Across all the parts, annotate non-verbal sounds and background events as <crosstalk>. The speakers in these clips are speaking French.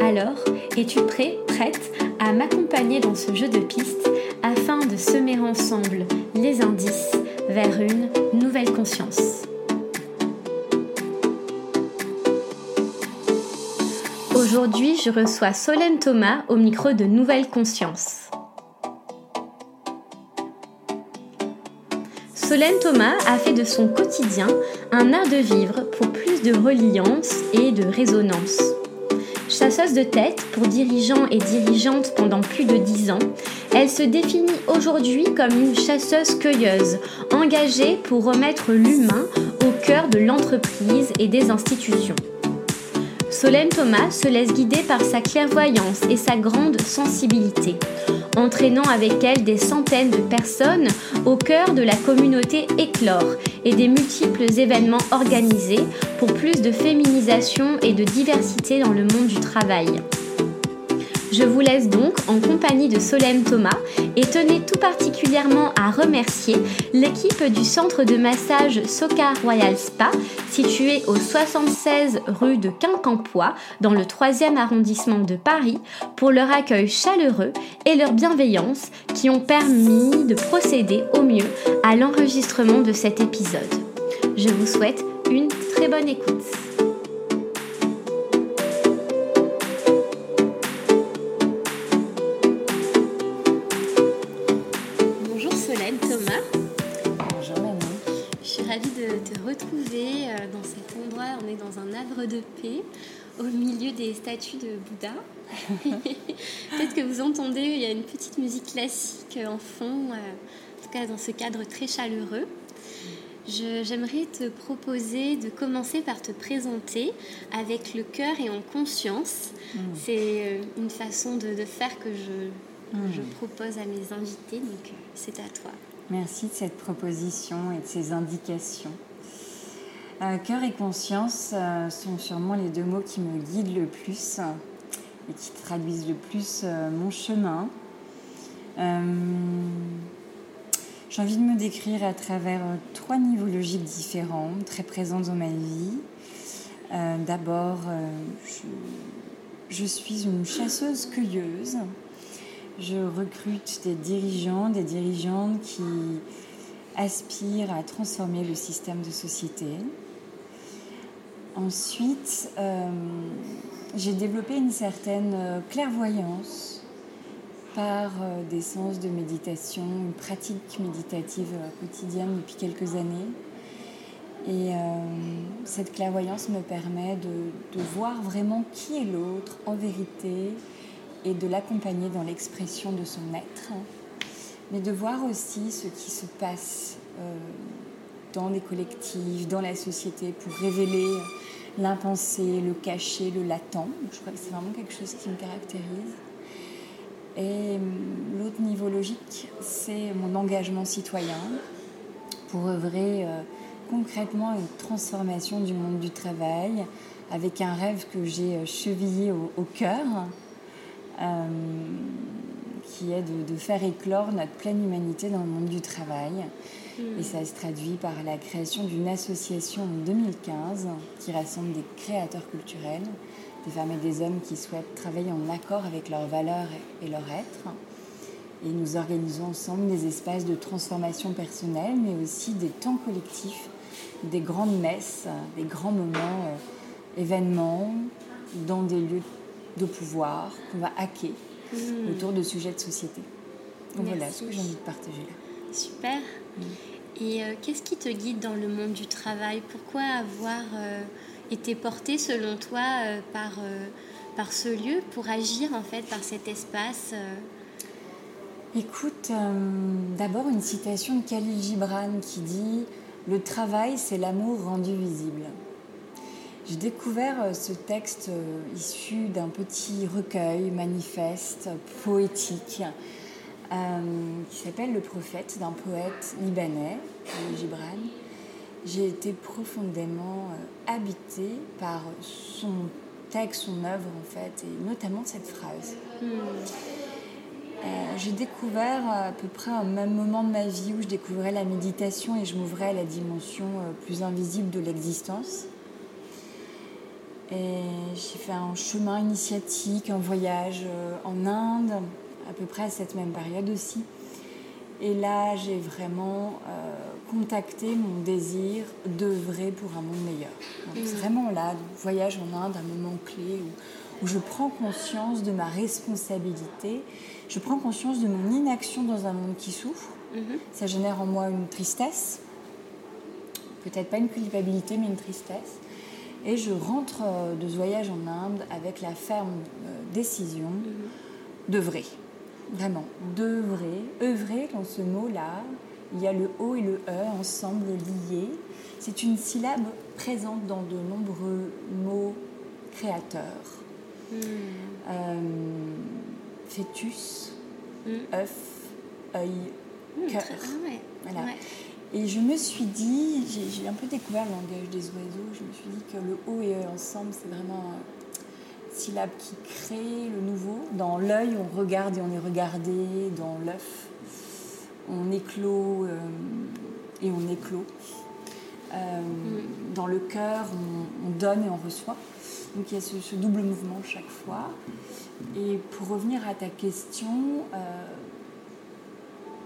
Alors, es-tu prêt, prête à m'accompagner dans ce jeu de pistes afin de semer ensemble les indices vers une nouvelle conscience? Aujourd'hui, je reçois Solène Thomas au micro de Nouvelle Conscience. Solène Thomas a fait de son quotidien un art de vivre pour plus de reliance et de résonance. Chasseuse de tête pour dirigeants et dirigeantes pendant plus de dix ans, elle se définit aujourd'hui comme une chasseuse-cueilleuse, engagée pour remettre l'humain au cœur de l'entreprise et des institutions. Solène Thomas se laisse guider par sa clairvoyance et sa grande sensibilité, entraînant avec elle des centaines de personnes au cœur de la communauté Éclore et des multiples événements organisés pour plus de féminisation et de diversité dans le monde du travail. Je vous laisse donc en compagnie de Solène Thomas et tenez tout particulièrement à remercier l'équipe du centre de massage Soka Royal Spa situé au 76 rue de Quincampoix dans le 3e arrondissement de Paris pour leur accueil chaleureux et leur bienveillance qui ont permis de procéder au mieux à l'enregistrement de cet épisode. Je vous souhaite une très bonne écoute. Dans cet endroit. On est dans un havre de paix au milieu des statues de Bouddha. <laughs> Peut-être que vous entendez, il y a une petite musique classique en fond, euh, en tout cas dans ce cadre très chaleureux. J'aimerais te proposer de commencer par te présenter avec le cœur et en conscience. Mm. C'est euh, une façon de, faire que je, mm. je, propose à mes invités, donc c'est à toi. Merci de cette proposition et de ces indications. Euh, cœur et conscience euh, sont sûrement les deux mots qui me guident le plus et qui traduisent le plus euh, mon chemin. J'ai envie de me décrire à travers trois niveaux logiques différents, très présents dans ma vie. D'abord, je, suis une chasseuse-cueilleuse. Je recrute des dirigeants, des dirigeantes qui aspirent à transformer le système de société. Ensuite, euh, j'ai développé une certaine euh, clairvoyance par euh, des séances de méditation, une pratique méditative quotidienne depuis quelques années. Et cette clairvoyance me permet de, de voir vraiment qui est l'autre en vérité et de l'accompagner dans l'expression de son être, mais de voir aussi ce qui se passe dans les collectifs, dans la société, pour révéler l'impensé, le caché, le latent. Je crois que c'est vraiment quelque chose qui me caractérise. Et hum, l'autre niveau logique, c'est mon engagement citoyen pour œuvrer euh, concrètement à une transformation du monde du travail avec un rêve que j'ai euh, chevillé au, cœur, hum, qui est de, faire éclore notre pleine humanité dans le monde du travail. Et ça se traduit par la création d'une association en 2015 qui rassemble des créateurs culturels, des femmes et des hommes qui souhaitent travailler en accord avec leurs valeurs et leur être. Et nous organisons ensemble des espaces de transformation personnelle, mais aussi des temps collectifs, des grandes messes, des grands moments, euh, événements, dans des lieux de pouvoir qu'on va hacker mmh. autour de sujets de société. Donc voilà ce que j'ai envie de partager là. Super. Et euh, qu'est-ce qui te guide dans le monde du travail? Pourquoi avoir euh, été porté selon toi euh, par, par ce lieu pour agir en fait par cet espace Écoute, d'abord une citation de Khalil Gibran qui dit Le travail, c'est l'amour rendu visible. J'ai découvert ce texte issu d'un petit recueil manifeste, poétique, qui s'appelle Le prophète d'un poète libanais, Gibran. J'ai été profondément habitée par son texte, son œuvre en fait, et notamment cette phrase. Hmm. j'ai découvert à peu près un même moment de ma vie où je découvrais la méditation et je m'ouvrais à la dimension plus invisible de l'existence. Et j'ai fait un chemin initiatique, un voyage euh, en Inde, à peu près à cette même période aussi. Et là, j'ai vraiment euh, contacté mon désir d'œuvrer pour un monde meilleur. C'est mmh. vraiment là, voyage en Inde, un moment clé où, je prends conscience de ma responsabilité, je prends conscience de mon inaction dans un monde qui souffre. Mmh. Ça génère en moi une tristesse, peut-être pas une culpabilité, mais une tristesse. Et je rentre euh, de ce voyage en Inde avec la ferme euh, décision mhm. d'œuvrer. Vraiment, d'œuvrer. œuvrer dans ce mot-là, il y a le O et le E ensemble liés. C'est une syllabe présente dans de nombreux mots créateurs. Mhm. Euh, fœtus, mhm. œuf, œil, cœur. Voilà. Et je me suis dit, j'ai un peu découvert le langage des oiseaux, je me suis dit que le haut et eux ensemble, c'est vraiment une syllabe qui crée le nouveau. Dans l'œil, on regarde et on est regardé. Dans l'œuf, on éclot euh, et on éclot. Euh, mm. Dans le cœur, on, donne et on reçoit. Donc il y a ce, double mouvement chaque fois. Et pour revenir à ta question, euh,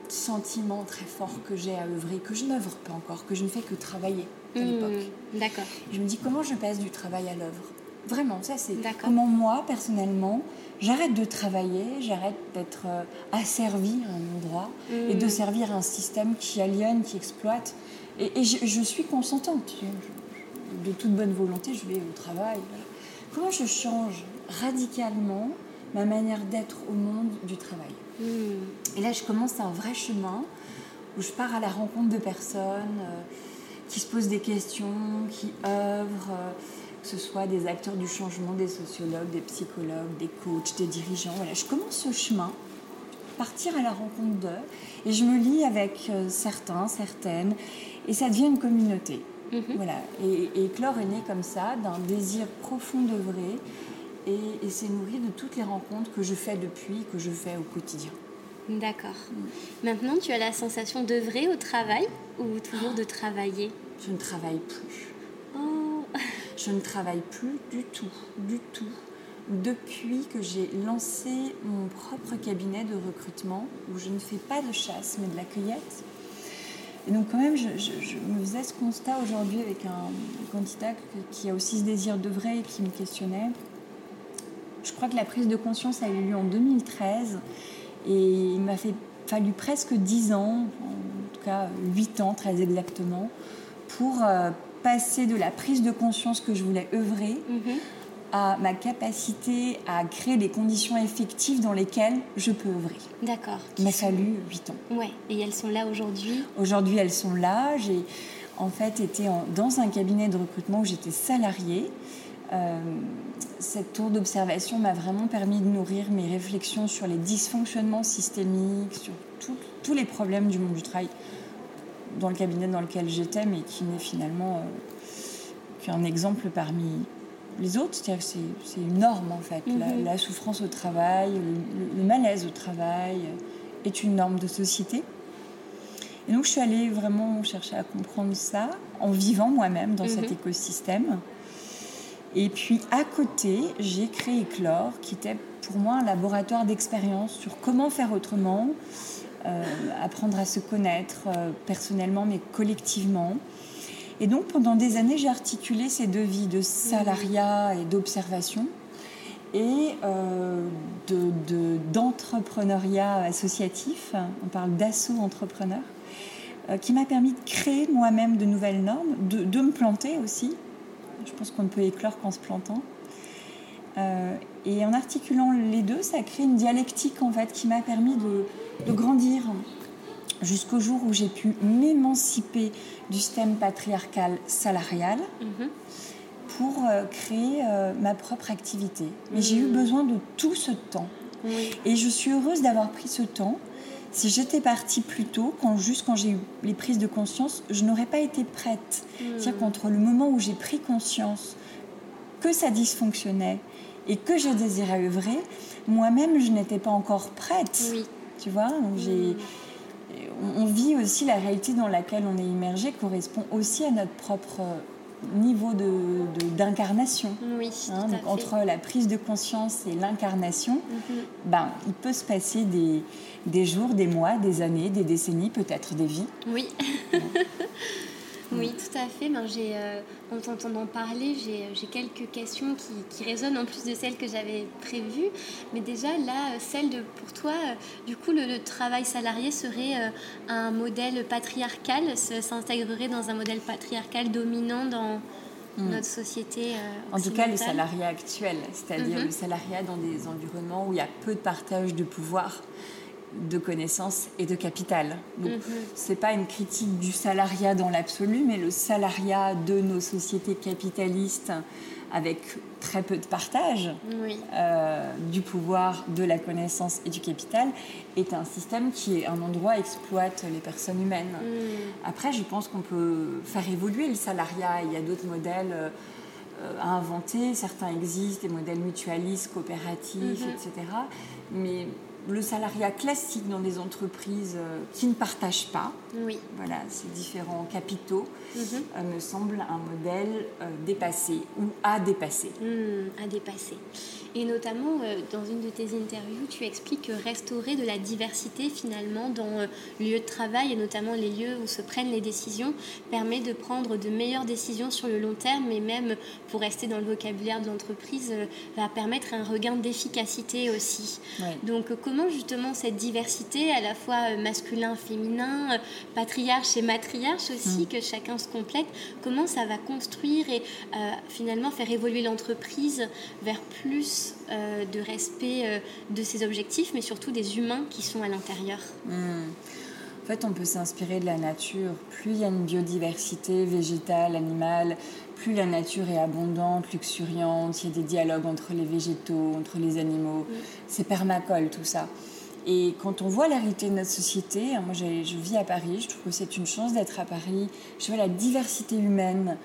sentiment très fort que j'ai à œuvrer, que je n'œuvre pas encore, que je ne fais que travailler à hmm, l'époque. D'accord. Je me dis comment je passe du travail à l'œuvre? Vraiment, ça c'est comment moi, personnellement, j'arrête de travailler, j'arrête d'être euh, asservi à un endroit et de hmm. servir un système qui aliène, qui exploite. Et, je, suis consentante. de toute bonne volonté, je vais au travail. Comment je change radicalement ma manière d'être au monde du travail et là, je commence un vrai chemin où je pars à la rencontre de personnes euh, qui se posent des questions, qui œuvrent, euh, que ce soit des acteurs du changement, des sociologues, des psychologues, des coachs, des dirigeants. Voilà, je commence ce chemin, partir à la rencontre d'eux, et je me lie avec euh, certains, certaines, et ça devient une communauté. Mhm. Voilà. Et, et Clore est né comme ça, d'un désir profond d'œuvrer, et, et c'est nourri de toutes les rencontres que je fais depuis, que je fais au quotidien. D'accord. Mm. Maintenant, tu as la sensation d'œuvrer au travail ou toujours de travailler? Je ne travaille plus. Je ne travaille plus du tout, du tout. Depuis que j'ai lancé mon propre cabinet de recrutement, où je ne fais pas de chasse, mais de la cueillette. Et donc quand même, je, me faisais ce constat aujourd'hui avec un candidat qui a aussi ce désir d'œuvrer et qui me questionnait. Je crois que la prise de conscience a eu lieu en 2013 et il m'a fallu presque 10 ans, en tout cas 8 ans très exactement, pour euh, passer de la prise de conscience que je voulais œuvrer mhm. à ma capacité à créer des conditions effectives dans lesquelles je peux œuvrer. D'accord. Il m'a fallu 8 ans. Ouais. Et elles sont là aujourd'hui? Aujourd'hui, elles sont là. J'ai en fait été dans un cabinet de recrutement où j'étais salariée. Euh, cette tour d'observation m'a vraiment permis de nourrir mes réflexions sur les dysfonctionnements systémiques, sur tous les problèmes du monde du travail dans le cabinet dans lequel j'étais, mais qui n'est finalement euh, qu'un exemple parmi les autres. C'est-à-dire que c'est une norme en fait. La, souffrance au travail, le, malaise au travail est une norme de société. Et donc je suis allée vraiment chercher à comprendre ça en vivant moi-même dans cet mm-hmm. écosystème. Et puis à côté, j'ai créé Clore, qui était pour moi un laboratoire d'expérience sur comment faire autrement, apprendre à se connaître euh, personnellement mais collectivement. Et donc pendant des années, j'ai articulé ces deux vies de salariat et d'observation et euh, d'entrepreneuriat associatif. On parle d'assaut entrepreneur, qui m'a permis de créer moi-même de nouvelles normes, de, de me planter aussi, je pense qu'on ne peut éclore qu'en se plantant. Euh, et en articulant les deux, ça crée une dialectique en fait qui m'a permis de, grandir jusqu'au jour où j'ai pu m'émanciper du système patriarcal salarial mhm. pour euh, créer euh, ma propre activité. Mais j'ai eu mhm. besoin de tout ce temps. Et je suis heureuse d'avoir pris ce temps Si j'étais partie plus tôt, quand, juste quand j'ai eu les prises de conscience, je n'aurais pas été prête. C'est-à-dire qu'entre le moment où j'ai pris conscience que ça dysfonctionnait et que je désirais œuvrer, moi-même, je n'étais pas encore prête. Oui. Tu vois Donc, j'ai- on vit aussi la réalité dans laquelle on est immergé correspond aussi à notre propre niveau de, de- d'incarnation. Oui, Hein, donc entre la prise de conscience et l'incarnation, Mhm. ben, il peut se passer des, des jours, des mois, des années, des décennies, peut-être des vies. Oui. <laughs> oui, tout à fait. Ben, j'ai, euh, en t'entendant parler, j'ai, j'ai quelques questions qui, qui résonnent en plus de celles que j'avais prévues. Mais déjà, là, euh, celle de, pour toi, euh, du coup, le, le travail salarié serait euh, un modèle patriarcal, s'intégrerait dans un modèle patriarcal dominant dans notre société. euh, En tout cas, le salariat actuel, c'est-à-dire Mhm. le salariat dans des environnements où il y a peu de partage de pouvoir, de connaissances et de capital. Donc, Mhm. c'est pas une critique du salariat dans l'absolu, mais le salariat de nos sociétés capitalistes avec très peu de partage Oui. euh, du pouvoir, de la connaissance et du capital est un système qui est un endroit exploite les personnes humaines. Mm. Après, je pense qu'on peut faire évoluer le salariat. Il y a d'autres modèles euh, euh, à inventer. Certains existent, des modèles mutualistes, coopératifs, Mhm. etc. Mais le salariat classique dans des entreprises euh, qui ne partagent pas, Oui. voilà, ces différents capitaux, Mhm. euh, me semble un modèle euh, dépassé ou à dépasser. Hmm, à dépasser. Et notamment, euh, dans une de tes interviews, tu expliques que restaurer de la diversité finalement dans le lieu de travail et notamment les lieux où se prennent les décisions permet de prendre de meilleures décisions sur le long terme et même, pour rester dans le vocabulaire de l'entreprise, va permettre un regain d'efficacité aussi. Donc comment justement cette diversité, à la fois euh, masculin, féminin, euh, patriarche et matriarche aussi, que chacun se complète, comment ça va construire et euh, finalement faire évoluer l'entreprise vers plus euh, de respect euh, de ses objectifs, mais surtout des humains qui sont à l'intérieur? Hmm. En fait, on peut s'inspirer de la nature. Plus il y a une biodiversité végétale, animale, plus la nature est abondante, luxuriante, il y a des dialogues entre les végétaux, entre les animaux. C'est permacole tout ça. Et quand on voit la réalité de notre société, hein, moi je vis à Paris, je trouve que c'est une chance d'être à Paris. Je vois la diversité humaine,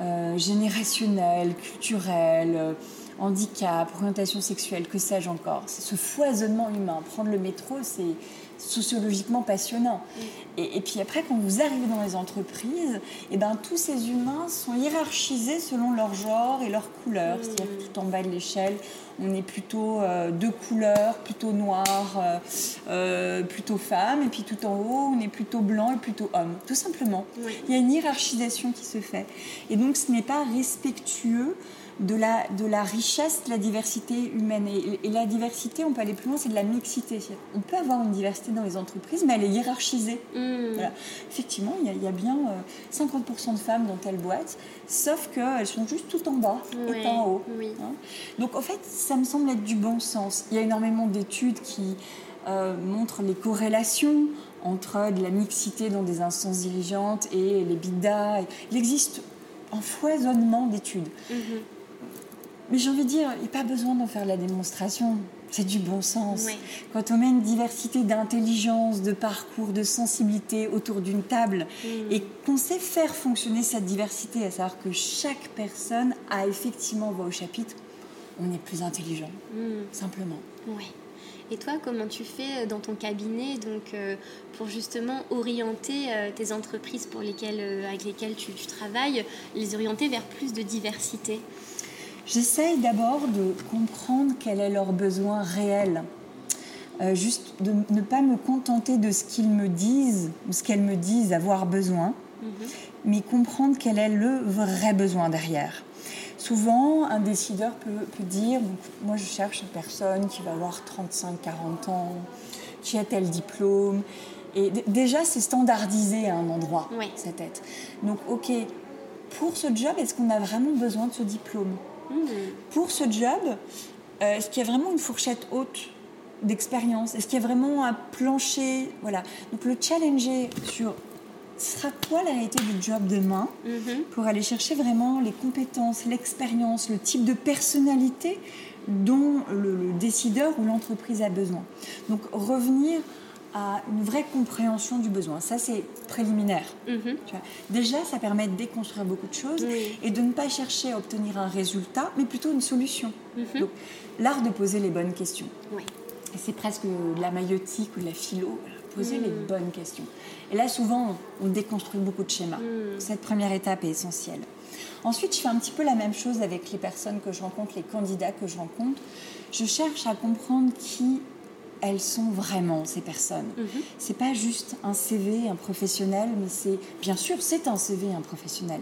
euh, générationnelle, culturelle, euh, handicap, orientation sexuelle, que sais-je encore. C'est ce foisonnement humain. Prendre le métro, c'est sociologiquement passionnant. Et, et puis après, quand vous arrivez dans les entreprises, et ben, tous ces humains sont hiérarchisés selon leur genre et leur couleur. C'est-à-dire que tout en bas de l'échelle, on est plutôt euh, deux couleurs, plutôt noir, euh, euh, plutôt femme, et puis tout en haut, on est plutôt blanc et plutôt homme. Tout simplement. Oui. Il y a une hiérarchisation qui se fait. Et donc, ce n'est pas respectueux de la, de la richesse de la diversité humaine. Et, et la diversité, on peut aller plus loin, c'est de la mixité. On peut avoir une diversité dans les entreprises, mais elle est hiérarchisée. Voilà. Effectivement, il y, a, il y a bien euh, 50% de femmes dans telle boîte, sauf qu'elles sont juste tout en bas et en haut. oui. Hein. Donc, en fait, ça me semble être du bon sens. Il y a énormément d'études qui euh, montrent les corrélations entre de la mixité dans des instances dirigeantes et les bidas. Il existe un foisonnement d'études. Mhm. Mais j'ai envie de dire, il n'y a pas besoin d'en faire la démonstration. C'est du bon sens. Quand on met une diversité d'intelligence, de parcours, de sensibilité autour d'une table Mm. et qu'on sait faire fonctionner cette diversité, à savoir que chaque personne a effectivement voix au chapitre, on est plus intelligent, Hmm. simplement. Ouais. Et toi, comment tu fais euh, dans ton cabinet donc, euh, pour justement orienter euh, tes entreprises pour lesquelles, euh, avec lesquelles tu, tu travailles, les orienter vers plus de diversité? J'essaye d'abord de comprendre quel est leur besoin réel. Euh, juste de ne pas me contenter de ce qu'ils me disent ou ce qu'elles me disent avoir besoin, mais comprendre quel est le vrai besoin derrière. Souvent, un décideur peut, peut dire, donc, moi je cherche une personne qui va avoir 35-40 ans, qui a tel diplôme, et déjà c'est standardisé à un endroit, Ouais. sa tête. Donc ok, pour ce job, est-ce qu'on a vraiment besoin de ce diplôme? Hmm. pour ce job, euh, est-ce qu'il y a vraiment une fourchette haute d'expérience? Est-ce qu'il y a vraiment un plancher? Voilà. Donc le challenger sur ce sera quoi la réalité du job demain? Mhm. pour aller chercher vraiment les compétences, l'expérience, le type de personnalité dont le, le décideur ou l'entreprise a besoin. Donc revenir à une vraie compréhension du besoin. Ça, c'est préliminaire. Mhm. Déjà, ça permet de déconstruire beaucoup de choses et de ne pas chercher à obtenir un résultat, mais plutôt une solution. Mhm. Donc, l'art de poser les bonnes questions. Oui. C'est presque de la maïotique ou de la philo, poser les Mhm. bonnes questions. Et là, souvent, on déconstruit beaucoup de schémas. Cette première étape est essentielle. Ensuite, je fais un petit peu la même chose avec les personnes que je rencontre, les candidats que je rencontre. Je cherche à comprendre qui elles sont vraiment, ces personnes. Mhm. C'est pas juste un CV, un professionnel, mais c'est, bien sûr, c'est un CV, un professionnel.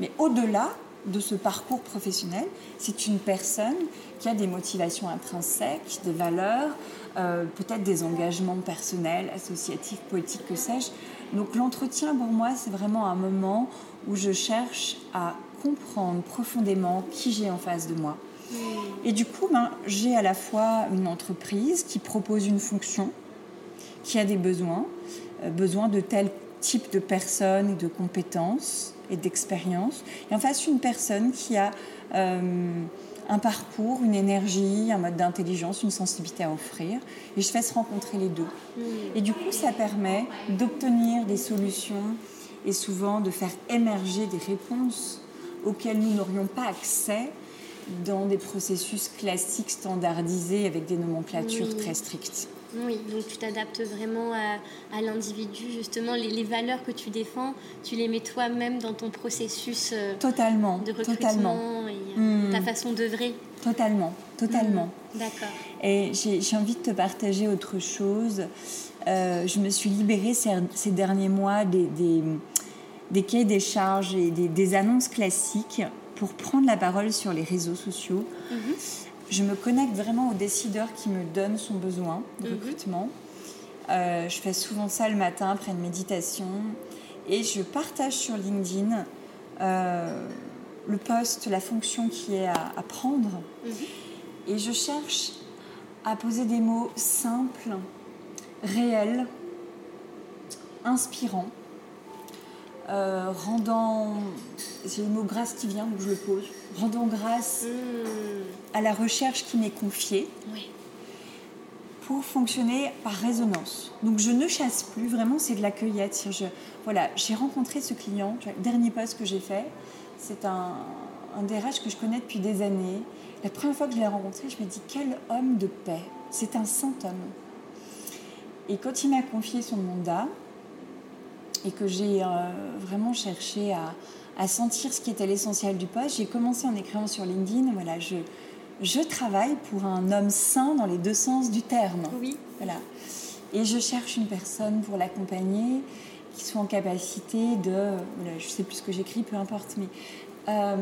Mais au-delà de ce parcours professionnel, c'est une personne qui a des motivations intrinsèques, des valeurs, euh, peut-être des engagements personnels, associatifs, politiques, que sais-je. Donc l'entretien, pour moi, c'est vraiment un moment où je cherche à comprendre profondément qui j'ai en face de moi. Et du coup, ben, j'ai à la fois une entreprise qui propose une fonction, qui a des besoins, euh, besoin de tel type de personnes et de compétences et d'expérience, et en face une personne qui a euh, un parcours, une énergie, un mode d'intelligence, une sensibilité à offrir, et je fais se rencontrer les deux. Et du coup, ça permet d'obtenir des solutions et souvent de faire émerger des réponses auxquelles nous n'aurions pas accès dans des processus classiques standardisés avec des nomenclatures Oui. très strictes. Oui, donc tu t'adaptes vraiment à, à l'individu, justement, les, les valeurs que tu défends, tu les mets toi-même dans ton processus euh, Totalement, de totalement, recrutement et euh, Hmm. ta façon d'œuvrer. totalement, totalement. D'accord. Et j'ai j'ai envie de te partager autre chose. Euh, je me suis libérée ces, ces derniers mois des, des, des cahiers des charges et des, des annonces classiques pour prendre la parole sur les réseaux sociaux. Mhm. Je me connecte vraiment au décideur qui me donne son besoin de Mhm. recrutement. Euh, je fais souvent ça le matin après une méditation et je partage sur LinkedIn euh, le poste, la fonction qui est à, à prendre Mhm. et je cherche à poser des mots simples, réels, inspirants, euh, rendant, c'est le mot grâce qui vient donc je le pose, rendant grâce Hmm. à la recherche qui m'est confiée Oui. pour fonctionner par résonance. Donc je ne chasse plus, vraiment c'est de la cueillette. Je, voilà, j'ai rencontré ce client, le dernier poste que j'ai fait, c'est un, un DRH que je connais depuis des années. La première fois que je l'ai rencontré, je me dis quel homme de paix, c'est un saint homme. Et quand il m'a confié son mandat, et que j'ai euh, vraiment cherché à, à sentir ce qui était l'essentiel du poste, j'ai commencé en écrivant sur LinkedIn, voilà, je, je travaille pour un homme sain dans les deux sens du terme. Oui. Voilà. Et je cherche une personne pour l'accompagner qui soit en capacité de. Voilà, je sais plus ce que j'écris, peu importe. Mais, euh,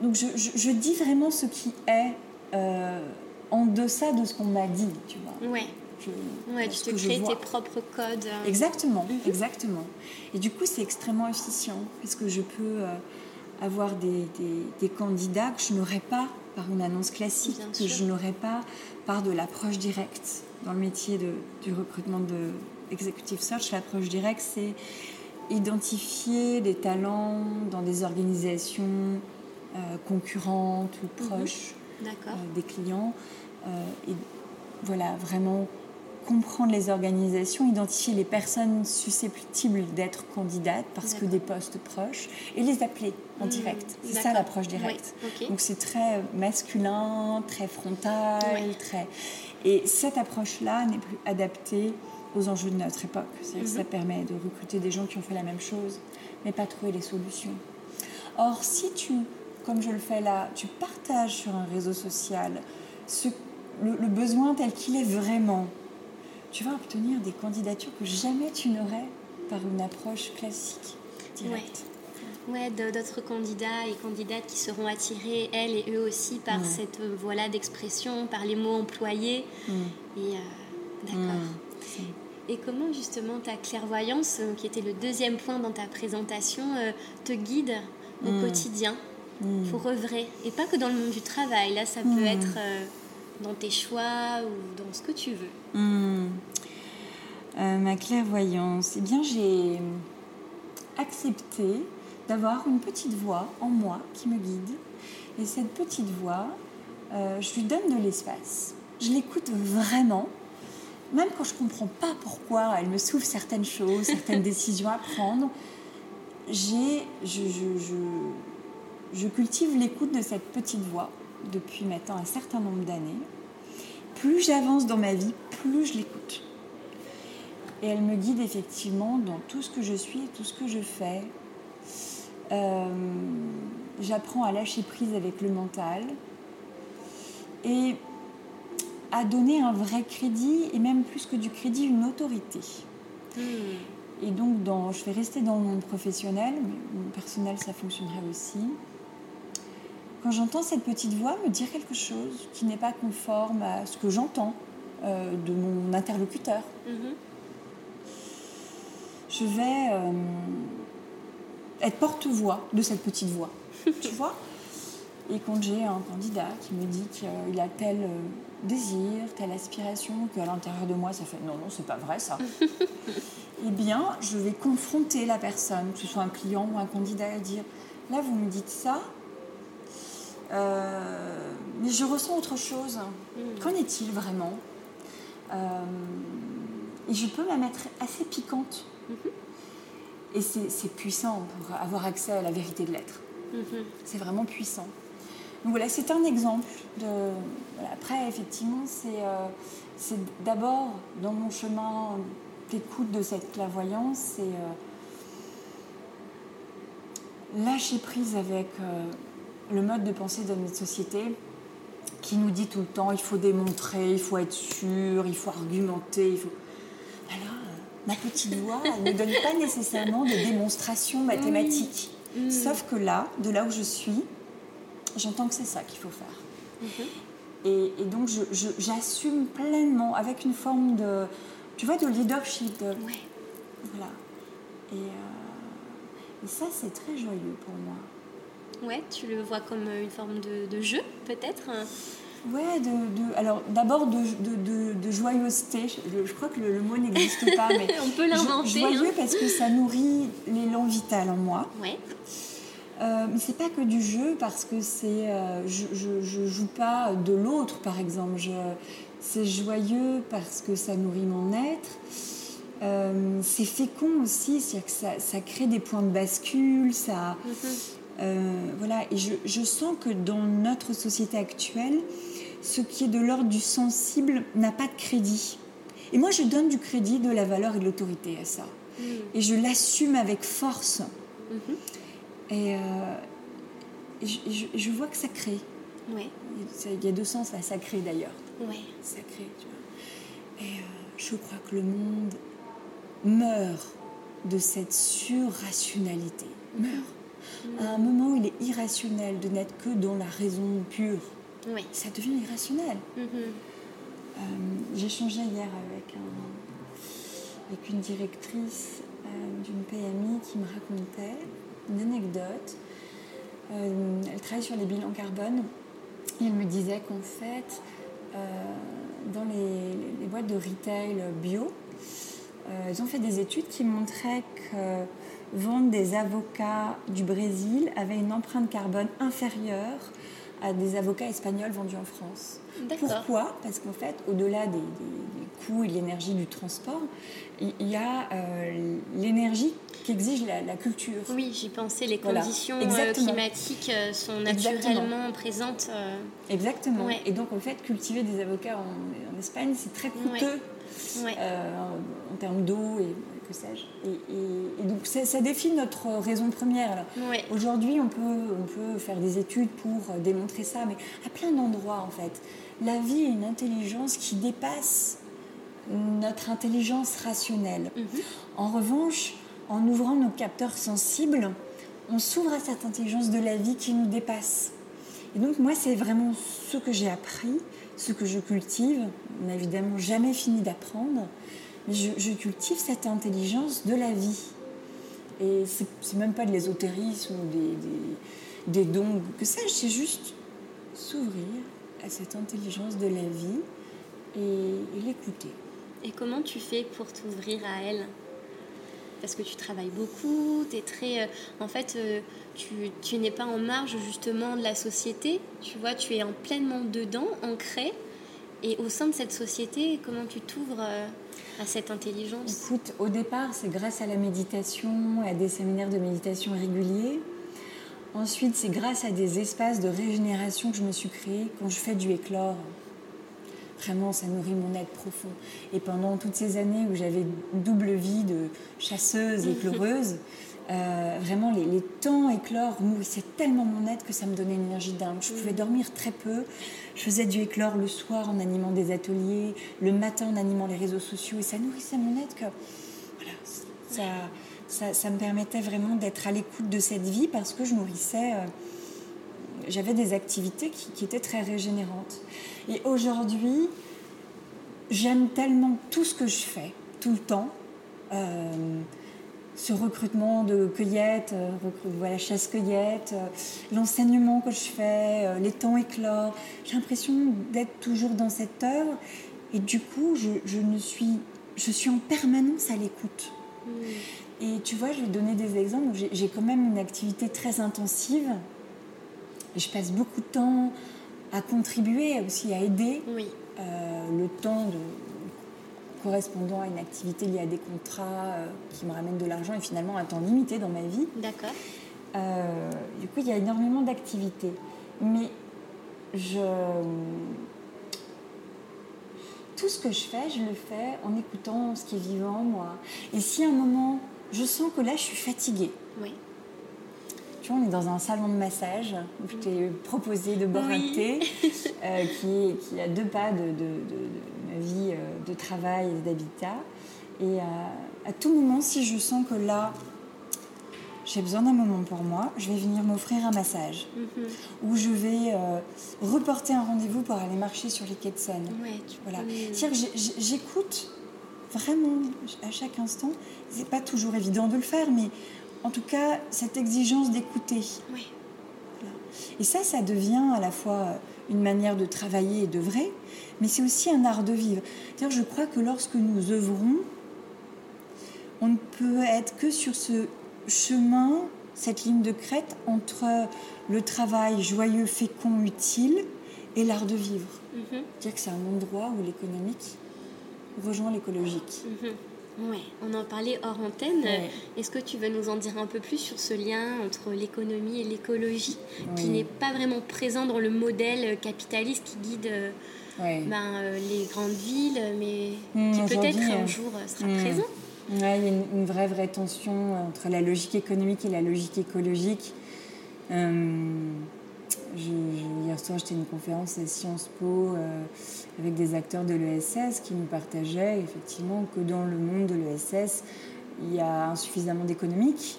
donc je, je- je dis vraiment ce qui est euh, en deçà de ce qu'on m'a dit, tu vois. Ouais. Ouais, ce tu te que crées tes propres codes. euh, Exactement, exactement. Et du coup, c'est extrêmement efficient parce que je peux euh, avoir des, des- des candidats que je n'aurais pas par une annonce classique, Bien que sûr. je n'aurais pas par de l'approche directe. Dans le métier de, du recrutement de executive search, l'approche directe, c'est identifier des talents dans des organisations euh, concurrentes ou Mhm. proches euh, des clients euh, et voilà vraiment comprendre les organisations, identifier les personnes susceptibles d'être candidates parce que des postes proches et les appeler en Mhm. direct. C'est ça l'approche directe. Oui. Donc c'est très masculin, très frontal, très et cette approche-là n'est plus adaptée aux enjeux de notre époque. C'est-à-dire que Mhm. ça permet de recruter des gens qui ont fait la même chose, mais pas trouver les solutions. Or, si tu, comme je le fais là, tu partages sur un réseau social ce, le, le besoin tel qu'il est vraiment, tu vas obtenir des candidatures que jamais tu n'aurais par une approche classique, directe. Ouais, d'autres candidats et candidates qui seront attirés, elles et eux aussi, par cette euh, voilà d'expression, par les mots employés. Mm. Et euh, d'accord. Mm. Et comment justement ta clairvoyance, euh, qui était le deuxième point dans ta présentation, euh, te guide au Mm. quotidien pour œuvrer? Et pas que dans le monde du travail, là ça peut être euh, dans tes choix ou dans ce que tu veux. Hmm. Euh, ma clairvoyance, eh bien j'ai accepté d'avoir une petite voix en moi qui me guide. Et cette petite voix, euh, je lui donne de l'espace. Je l'écoute vraiment même quand je ne comprends pas pourquoi elle me souffle certaines choses, certaines <laughs> décisions à prendre, j'ai, je, je, je, cultive l'écoute de cette petite voix depuis maintenant un certain nombre d'années. Plus j'avance dans ma vie, plus je l'écoute. Et elle me guide effectivement dans tout ce que je suis, tout ce que je fais. Euh, j'apprends à lâcher prise avec le mental et à donner un vrai crédit et même plus que du crédit, une autorité. Hmm. Et donc, dans, je vais rester dans le monde professionnel, mais mon personnel, ça fonctionnerait aussi. Quand j'entends cette petite voix me dire quelque chose qui n'est pas conforme à ce que j'entends euh, de mon interlocuteur, mhm. je vais euh, être porte-voix de cette petite voix. <laughs> tu vois Et quand j'ai un candidat qui me dit qu'il a tel euh, désir, telle aspiration, qu'à l'intérieur de moi, ça fait non, non, c'est pas vrai ça. <laughs> eh bien, je vais confronter la personne, que ce soit un client ou un candidat, à dire là, vous me dites ça, mais je ressens autre chose. Hmm. Qu'en est-il vraiment euh, Et je peux la mettre assez piquante. Mhm. Et c'est puissant pour avoir accès à la vérité de l'être. Mhm. C'est vraiment puissant. Donc voilà, c'est un exemple. De... Après, effectivement, euh, c'est d'abord dans mon chemin d'écoute de cette clairvoyance, c'est lâcher prise avec le mode de pensée de notre société qui nous dit tout le temps il faut démontrer, il faut être sûr, il faut argumenter, il faut. Alors, ma petite voix, ne donne pas nécessairement de démonstration mathématique. Mm. Sauf que là, de là où je suis, j'entends que c'est ça qu'il faut faire. Mm-hmm. Et, donc, j'assume pleinement avec une forme de, tu vois, de leadership. Voilà. Et, euh, et ça, c'est très joyeux pour moi. Ouais, tu le vois comme une forme de, jeu, peut-être Ouais, de, alors d'abord de, de, joyeuseté. Je, crois que le, mot n'existe pas, mais <laughs> on peut l'inventer. Joyeux hein. parce que ça nourrit l'élan vital en moi. Ouais. Euh, mais c'est pas que du jeu parce que c'est, euh, je, je, joue pas de l'autre par exemple. c'est joyeux parce que ça nourrit mon être. Euh, c'est fécond aussi, c'est-à-dire que ça, ça, crée des points de bascule, ça, mm-hmm. Euh, voilà, et je, sens que dans notre société actuelle, ce qui est de l'ordre du sensible n'a pas de crédit. Et moi, je donne du crédit, de la valeur et de l'autorité à ça. Mm. Et je l'assume avec force. Mm-hmm. Et, euh, je, vois que ça crée. Il y a deux sens à sacré d'ailleurs. Ouais. Sacré, tu vois. Et euh, je crois que le monde meurt de cette surrationalité. Meurt à un moment où il est irrationnel de n'être que dans la raison pure, ça devient irrationnel. Mm-hmm. Euh, j'ai changé hier avec, avec une directrice euh, d'une PMI qui me racontait une anecdote. Euh, elle travaille sur les bilans carbone et elle me disait qu'en fait, dans les, les, boîtes de retail bio, ils ont fait des études qui montraient que vendre des avocats du Brésil avait une empreinte carbone inférieure à des avocats espagnols vendus en France. Pourquoi? Parce qu'en fait, au-delà des, coûts et de l'énergie du transport, il y a euh, l'énergie qu'exige la, la, culture. Oui, j'y pensais, les conditions euh, climatiques euh, sont naturellement présentes. Exactement. Et donc, en fait, cultiver des avocats en, Espagne, c'est très coûteux en, termes d'eau et et, donc ça, défie notre raison première. Aujourd'hui, on peut, on peut faire des études pour euh, démontrer ça, mais à plein d'endroits en fait. La vie est une intelligence qui dépasse notre intelligence rationnelle. Mhm. En revanche, en ouvrant nos capteurs sensibles, on s'ouvre à cette intelligence de la vie qui nous dépasse. Et donc moi, c'est vraiment ce que j'ai appris, ce que je cultive. On n'a évidemment jamais fini d'apprendre je, cultive cette intelligence de la vie. Et c'est même pas de l'ésotérisme ou des, des, dons, que sais c'est juste s'ouvrir à cette intelligence de la vie et, l'écouter. Et comment tu fais pour t'ouvrir à elle? Parce que tu travailles beaucoup, es très, euh, en fait, euh, tu, tu n'es pas en marge justement de la société, tu vois, tu es en pleinement dedans, ancré, Et au sein de cette société, comment tu t'ouvres à cette intelligence? Écoute, au départ, c'est grâce à la méditation, à des séminaires de méditation réguliers. Ensuite, c'est grâce à des espaces de régénération que je me suis créée quand je fais du éclore. Vraiment, ça nourrit mon être profond. Et pendant toutes ces années où j'avais une double vie de chasseuse et <laughs> pleureuse, euh, vraiment, les, les, temps éclore nourrissaient tellement mon être que ça me donnait une énergie dingue. Je pouvais dormir très peu. Je faisais du éclore le soir en animant des ateliers, le matin en animant les réseaux sociaux. Et ça nourrissait mon être que voilà, ça, ça, me permettait vraiment d'être à l'écoute de cette vie parce que je nourrissais. Euh, j'avais des activités qui, qui, étaient très régénérantes. Et aujourd'hui, j'aime tellement tout ce que je fais, tout le temps. Euh, ce recrutement de cueillette, euh, voilà, chasse-cueillette, euh, l'enseignement que je fais, euh, les temps éclats. J'ai l'impression d'être toujours dans cette heure et du coup, je, je, ne suis, je suis en permanence à l'écoute. Mmh. Et tu vois, je vais donner des exemples. J'ai quand même une activité très intensive. Je passe beaucoup de temps à contribuer, aussi à aider. Oui. Euh, le temps de, correspondant à une activité liée à des contrats euh, qui me ramènent de l'argent et finalement un temps limité dans ma vie. D'accord. Euh, du coup, il y a énormément d'activités. Mais je... Tout ce que je fais, je le fais en écoutant ce qui est vivant, moi. Et si à un moment, je sens que là, je suis fatiguée. Oui. On est dans un salon de massage où je t'ai proposé de boire oui. un thé <laughs> euh, qui, qui, a deux pas de, de, de, de ma vie euh, de travail et d'habitat. Et euh, à tout moment, si je sens que là, j'ai besoin d'un moment pour moi, je vais venir m'offrir un massage. Mm -hmm. Ou je vais euh, reporter un rendez-vous pour aller marcher sur les quais de Seine. Ouais, tu... voilà. Mm. C'est-à-dire que j'écoute vraiment à chaque instant. C'est pas toujours évident de le faire, mais en tout cas, cette exigence d'écouter. Oui. Voilà. Et ça, ça devient à la fois une manière de travailler et d'œuvrer, mais c'est aussi un art de vivre. Je crois que lorsque nous œuvrons, on ne peut être que sur ce chemin, cette ligne de crête entre le travail joyeux, fécond, utile et l'art de vivre. Mm -hmm. C'est-à-dire que c'est un endroit où l'économique rejoint l'écologique. Mm -hmm. Oui, on en parlait hors antenne. Ouais. Est-ce que tu veux nous en dire un peu plus sur ce lien entre l'économie et l'écologie, Oui. qui n'est pas vraiment présent dans le modèle capitaliste qui guide Ouais. ben, euh, les grandes villes, mais Mmh, qui peut-être un euh, jour euh, sera mmh. présent? Ouais, il y a une, une vraie, vraie tension entre la logique économique et la logique écologique. Euh, je- hier soir, j'étais à une conférence à Sciences Po euh, avec des acteurs de l'ESS qui nous partageaient effectivement que dans le monde de l'ESS, il y a insuffisamment d'économique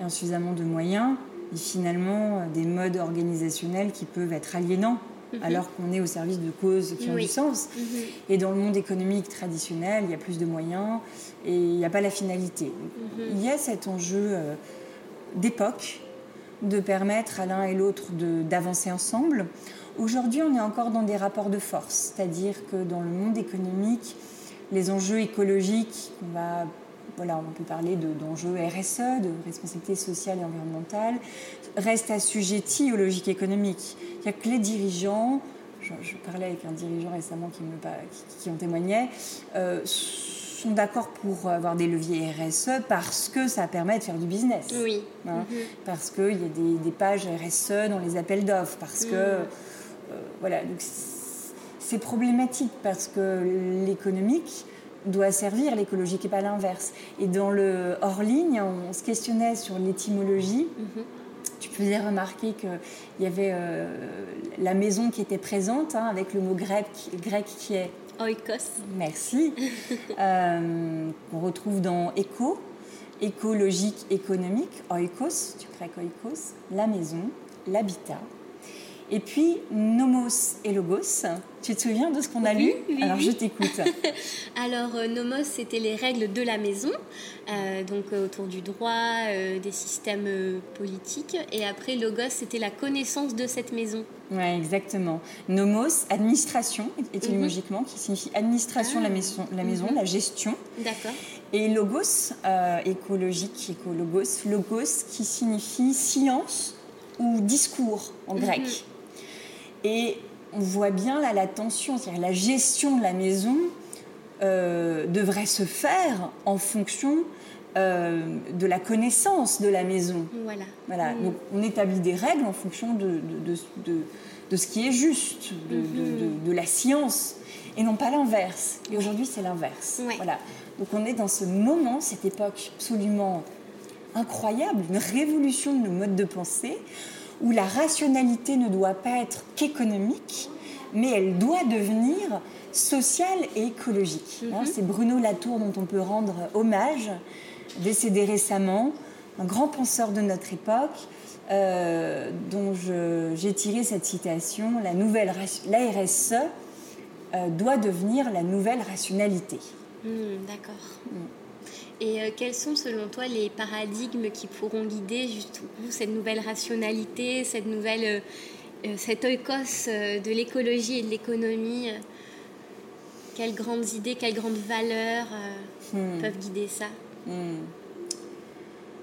et insuffisamment de moyens et finalement euh, des modes organisationnels qui peuvent être aliénants Mhm. alors qu'on est au service de causes qui ont Oui. du sens. Mhm. Et dans le monde économique traditionnel, il y a plus de moyens et il n'y a pas la finalité. Mhm. Il y a cet enjeu euh, d'époque de permettre à l'un et l'autre d'avancer ensemble. Aujourd'hui, on est encore dans des rapports de force, c'est-à-dire que dans le monde économique, les enjeux écologiques, on va voilà, on peut parler de- d'enjeux RSE, de responsabilité sociale et environnementale, restent assujettis aux logiques économiques. A que les dirigeants, je, parlais avec un dirigeant récemment qui, me, qui en témoignait, euh, sont d'accord pour avoir des leviers RSE parce que ça permet de faire du business. Oui. Hein, Mhm. Parce qu'il y a des, des pages RSE dans les appels d'offres, parce que. Mhm. euh, voilà, donc c'est- problématique parce que l'économique doit servir l'écologique et pas l'inverse. Et dans le hors ligne, on se questionnait sur l'étymologie. Mhm. Tu faisais remarquer qu'il y avait euh, la maison qui était présente hein, avec le mot grec, grec qui est Oikos. Merci. <laughs> euh, on retrouve dans éco, écologique, économique, oikos, du grec oikos, la maison, l'habitat. Et puis nomos et logos. Tu te souviens de ce qu'on a Oui, lu oui, Alors oui. je t'écoute. <laughs> Alors, euh, nomos, c'était les règles de la maison, euh, donc euh, autour du droit, des systèmes politiques. Et après, logos, c'était la connaissance de cette maison. Oui, exactement. Nomos, administration, étymologiquement, qui signifie administration de la Ah. maison, la, maison Mhm. la gestion. D'accord. Et logos, écologique, écologos, logos qui signifie silence ou discours en grec. Et on voit bien là la tension, c'est-à-dire la gestion de la maison euh, devrait se faire en fonction euh, de la connaissance de la maison. Voilà. voilà. Mm. Donc on établit des règles en fonction de, de, de, de ce qui est juste, mm-hmm. de, la science, et non pas l'inverse. Et aujourd'hui c'est l'inverse. Voilà. Donc on est dans ce moment, cette époque absolument incroyable, une révolution de nos modes de pensée, où la rationalité ne doit pas être qu'économique, mais elle doit devenir sociale et écologique. Hein, mhm. C'est Bruno Latour dont on peut rendre hommage, décédé récemment, un grand penseur de notre époque, euh, dont j'ai tiré cette citation, la nouvelle la RSE euh, doit devenir la nouvelle rationalité. Hmm, d'accord. Hmm. Et euh, quels sont selon toi les paradigmes qui pourront guider justement cette nouvelle rationalité, cette nouvelle, euh, euh, cet oikos de l'écologie et de l'économie Quelles grandes idées, quelles grandes valeurs hmm. peuvent guider ça? Hmm.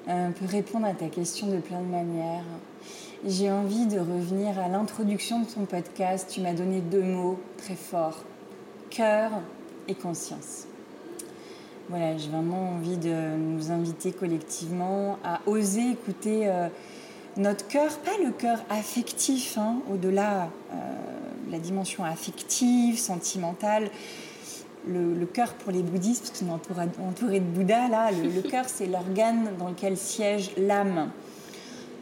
On peut répondre à ta question de plein de manières. J'ai envie de revenir à l'introduction de ton podcast. Tu m'as donné deux mots très forts cœur et conscience. Voilà, j'ai vraiment envie de nous inviter collectivement à oser écouter euh, notre cœur, pas le cœur affectif, hein, au-delà euh, la dimension affective, sentimentale. Le, cœur pour les bouddhistes, parce qu'on est entouré, de Bouddha, là, le cœur c'est l'organe dans lequel siège l'âme.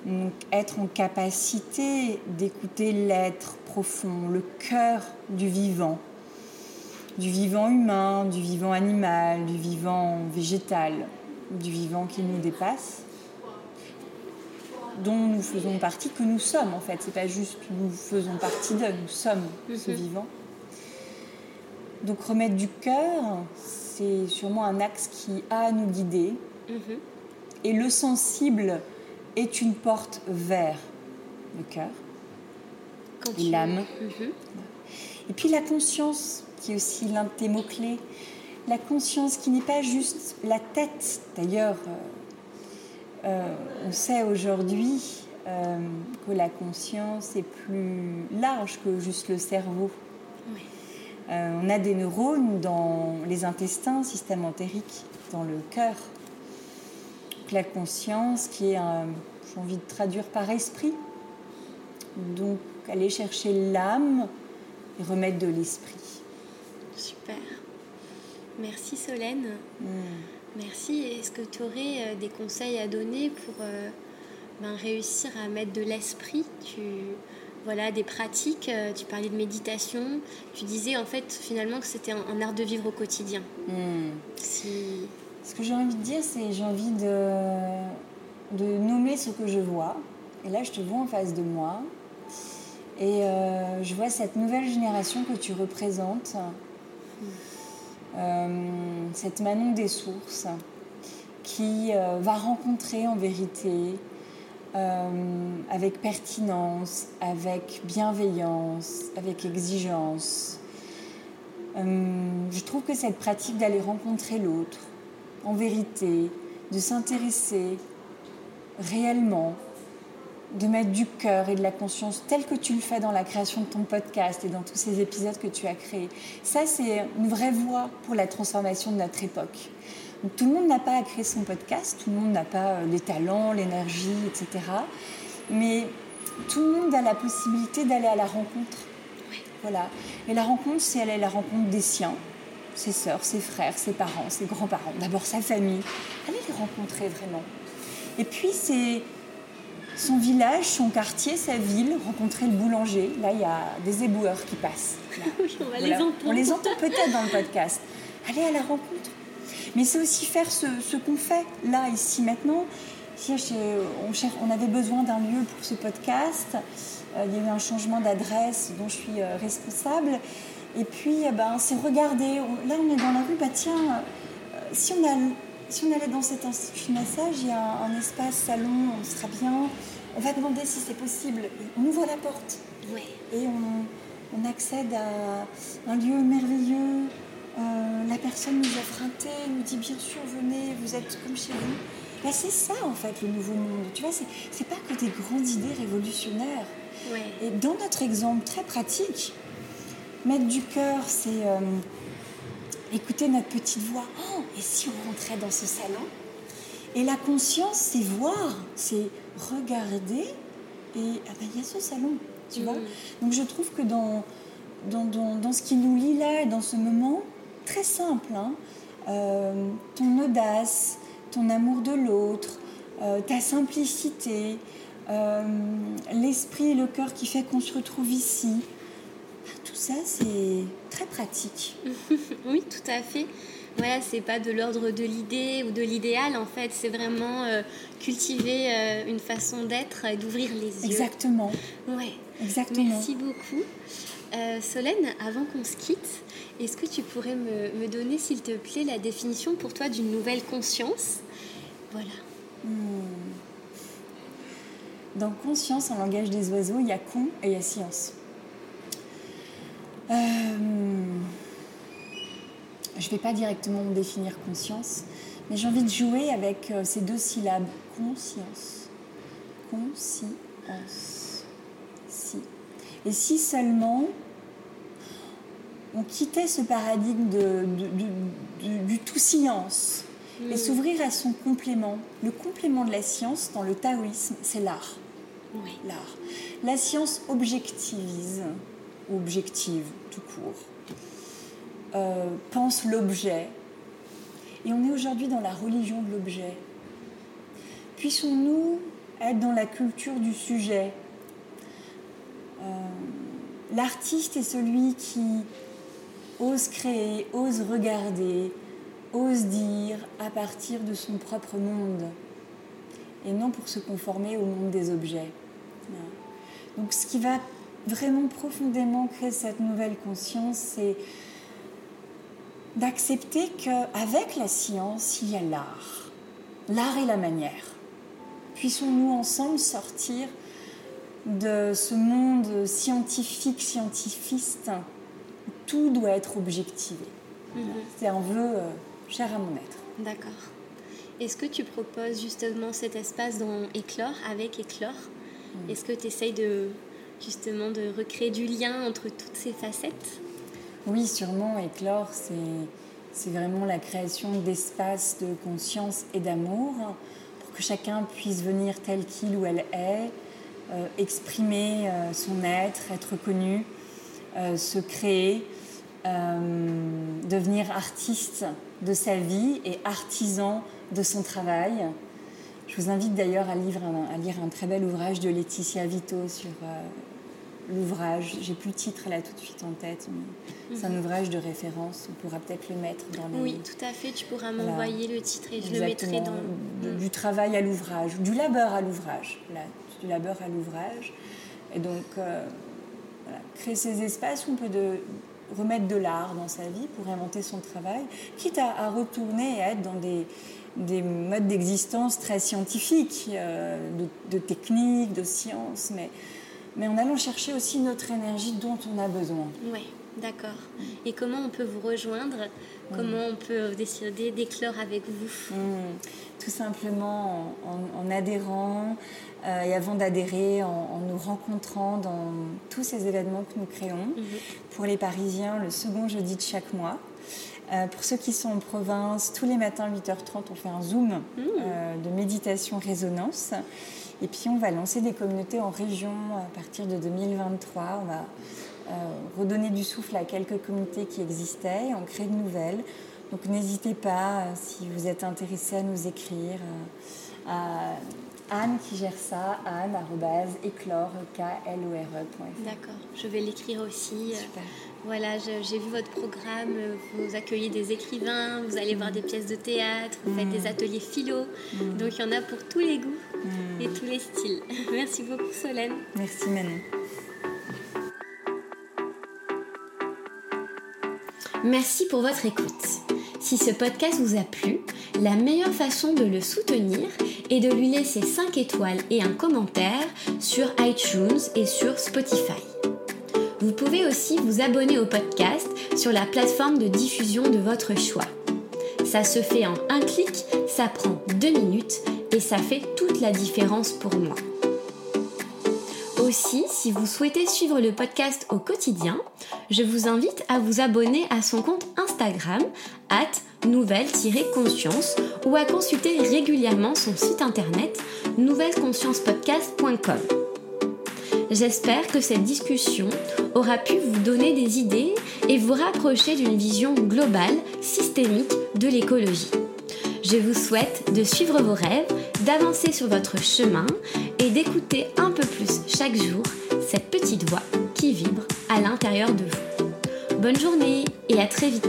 Donc être en capacité d'écouter l'être profond, le cœur du vivant du vivant humain, du vivant animal, du vivant végétal, du vivant qui nous dépasse, dont nous faisons partie, que nous sommes en fait. C'est pas juste nous faisons partie de, nous sommes ce mhm. vivant. Donc remettre du cœur, c'est sûrement un axe qui a à nous guider. Mhm. Et le sensible est une porte vers le cœur, l'âme. Mhm. Et puis la conscience, qui est aussi l'un de tes mots-clés. La conscience qui n'est pas juste la tête. D'ailleurs, euh, euh, on sait aujourd'hui euh, que la conscience est plus large que juste le cerveau. on a des neurones dans les intestins, système entérique, dans le cœur. la conscience qui est, j'ai envie de traduire par esprit. Donc aller chercher l'âme et remettre de l'esprit. Super. Merci Solène. Mm. Merci. Est-ce que tu aurais euh, des conseils à donner pour euh, ben, réussir à mettre de l'esprit? Tu, voilà, des pratiques, euh, tu parlais de méditation, tu disais en fait finalement que c'était un, art de vivre au quotidien. Mm. Ce que j'ai envie de dire, c'est j'ai envie de, de nommer ce que je vois. Et là, je te vois en face de moi. Et je vois cette nouvelle génération que tu représentes, euh, cette Manon des sources qui euh, va rencontrer en vérité euh, avec pertinence, avec bienveillance, avec exigence. je trouve que cette pratique d'aller rencontrer l'autre, en vérité, de s'intéresser réellement de mettre du cœur et de la conscience tel que tu le fais dans la création de ton podcast et dans tous ces épisodes que tu as créés. Ça, c'est une vraie voie pour la transformation de notre époque. tout le monde n'a pas à créer son podcast, tout le monde n'a pas euh, les talents, l'énergie, etc. Mais tout le monde a la possibilité d'aller à la rencontre. Voilà. Et la rencontre, c'est aller à la rencontre des siens, ses sœurs, ses frères, ses parents, ses grands-parents, d'abord sa famille. Allez les rencontrer vraiment. Et puis, c'est son village, son quartier, sa ville, rencontrer le boulanger. Là, il y a des éboueurs qui passent. <laughs> on, les on les entend peut-être dans le podcast. Aller à la rencontre. Mais c'est aussi faire ce, qu'on fait là, ici, maintenant. on, avait besoin d'un lieu pour ce podcast. Euh, il y a eu un changement d'adresse dont je suis euh, responsable. Et puis, eh ben, c'est regarder. Là, on est dans la rue. Bah, tiens, euh, si on a si on allait dans cet institut de massage, il y a un, espace salon, on sera bien. On va demander si c'est possible. On ouvre la porte. Et on, accède à un lieu merveilleux. Euh, la personne nous offre un thé, nous dit bien sûr, venez, vous êtes comme chez vous. c'est ça en fait le nouveau monde. Tu vois, c'est pas que des grandes idées révolutionnaires. Et dans notre exemple très pratique, mettre du cœur, c'est euh, écouter notre petite voix. Oh, et si on rentrait dans ce salon? Et la conscience, c'est voir, c'est regarder. Et ah ben, il y a ce salon, tu vois? Mm. Donc je trouve que dans, dans, dans, ce qui nous lie là, dans ce moment, très simple, hein, euh, ton audace, ton amour de l'autre, euh, ta simplicité, euh, l'esprit et le cœur qui fait qu'on se retrouve ici. Tout ça, c'est très pratique. <laughs> oui, tout à fait. Voilà, c'est pas de l'ordre de l'idée ou de l'idéal en fait, c'est vraiment cultiver une façon d'être et d'ouvrir les yeux. Exactement. Ouais. Exactement. Merci beaucoup. Solène, avant qu'on se quitte, est-ce que tu pourrais me, me donner, s'il te plaît, la définition pour toi d'une nouvelle conscience? Voilà. Hmm. Dans conscience, en langage des oiseaux, il y a con et il y a science. Euh, je ne vais pas directement définir conscience, mais j'ai envie de jouer avec euh, ces deux syllabes. Conscience. Conscience. Si. Et si seulement on quittait ce paradigme de, du tout science et s'ouvrir à son complément. Le complément de la science dans le taoïsme, c'est l'art. L'art. La science objectivise, objective tout court, euh, pense l'objet. Et on est aujourd'hui dans la religion de l'objet. Puissons-nous être dans la culture du sujet? Euh, L'artiste est celui qui ose créer, ose regarder, ose dire à partir de son propre monde et non pour se conformer au monde des objets. Donc ce qui va vraiment profondément créer cette nouvelle conscience, c'est d'accepter qu'avec la science, il y a l'art. L'art et la manière. Puissons-nous ensemble sortir de ce monde scientifique, scientifiste, tout doit être objectivé. Mhm. C'est un vœu euh, cher à mon être. D'accord. Est-ce que tu proposes justement cet espace dans Éclore, avec Éclore? Mm. Est-ce que tu essayes de, justement de recréer du lien entre toutes ces facettes Oui, sûrement. Éclore, c'est vraiment la création d'espaces de conscience et d'amour pour que chacun puisse venir tel qu'il ou elle est, euh, exprimer euh, son être, être connu, se créer euh, devenir artiste de sa vie et artisan de son travail. Je vous invite d'ailleurs à, à, lire un très bel ouvrage de Laetitia Vito sur euh, l'ouvrage. J'ai plus le titre là tout de suite en tête, mais c'est un mhm. ouvrage de référence. On pourra peut-être le mettre dans les... Oui, tout à fait. Tu pourras m'envoyer le titre et je le mettrai dans... Du, du travail à l'ouvrage, du labeur à l'ouvrage. Du labeur à l'ouvrage. Et donc, euh, créer ces espaces où on peut de, remettre de l'art dans sa vie pour inventer son travail, quitte à, retourner et à être dans des, des modes d'existence très scientifiques, euh, de, techniques, de sciences, mais, mais en allant chercher aussi notre énergie dont on a besoin. Oui, d'accord. Et comment on peut vous rejoindre Comment on peut décider d'éclore avec vous mmh. Tout simplement en adhérant euh, et avant d'adhérer, en, nous rencontrant dans tous ces événements que nous créons. Mhm. Pour les Parisiens, le second jeudi de chaque mois. Euh, pour ceux qui sont en province, tous les matins 8h30, on fait un Zoom mhm. euh, de méditation résonance. Et puis on va lancer des communautés en région à partir de 2023. On va redonner du souffle à quelques communautés qui existaient et en créer de nouvelles. Donc n'hésitez pas, si vous êtes intéressé, à nous écrire. à Anne qui gère ça, anne.éclore, k l o r e D'accord, je vais l'écrire aussi. Super. Voilà, j'ai vu votre programme, vous accueillez des écrivains, vous allez voir des pièces de théâtre, vous faites des mm. ateliers philo, mm. donc il y en a pour tous les goûts mm. et tous les styles. <laughs> Merci beaucoup Solène. Merci Manon. Merci pour votre écoute. Si ce podcast vous a plu, la meilleure façon de le soutenir est de lui laisser 5 étoiles et un commentaire sur iTunes et sur Spotify. Vous pouvez aussi vous abonner au podcast sur la plateforme de diffusion de votre choix. Ça se fait en un clic, ça prend deux minutes et ça fait toute la différence pour moi. Aussi, si vous souhaitez suivre le podcast au quotidien, je vous invite à vous abonner à son compte Instagram, at nouvelle-conscience, ou à consulter régulièrement son site internet nouvelleconsciencepodcast.com. J'espère que cette discussion aura pu vous donner des idées et vous rapprocher d'une vision globale, systémique de l'écologie. Je vous souhaite de suivre vos rêves, d'avancer sur votre chemin et d'écouter un peu plus chaque jour cette petite voix qui vibre à l'intérieur de vous. Bonne journée et à très vite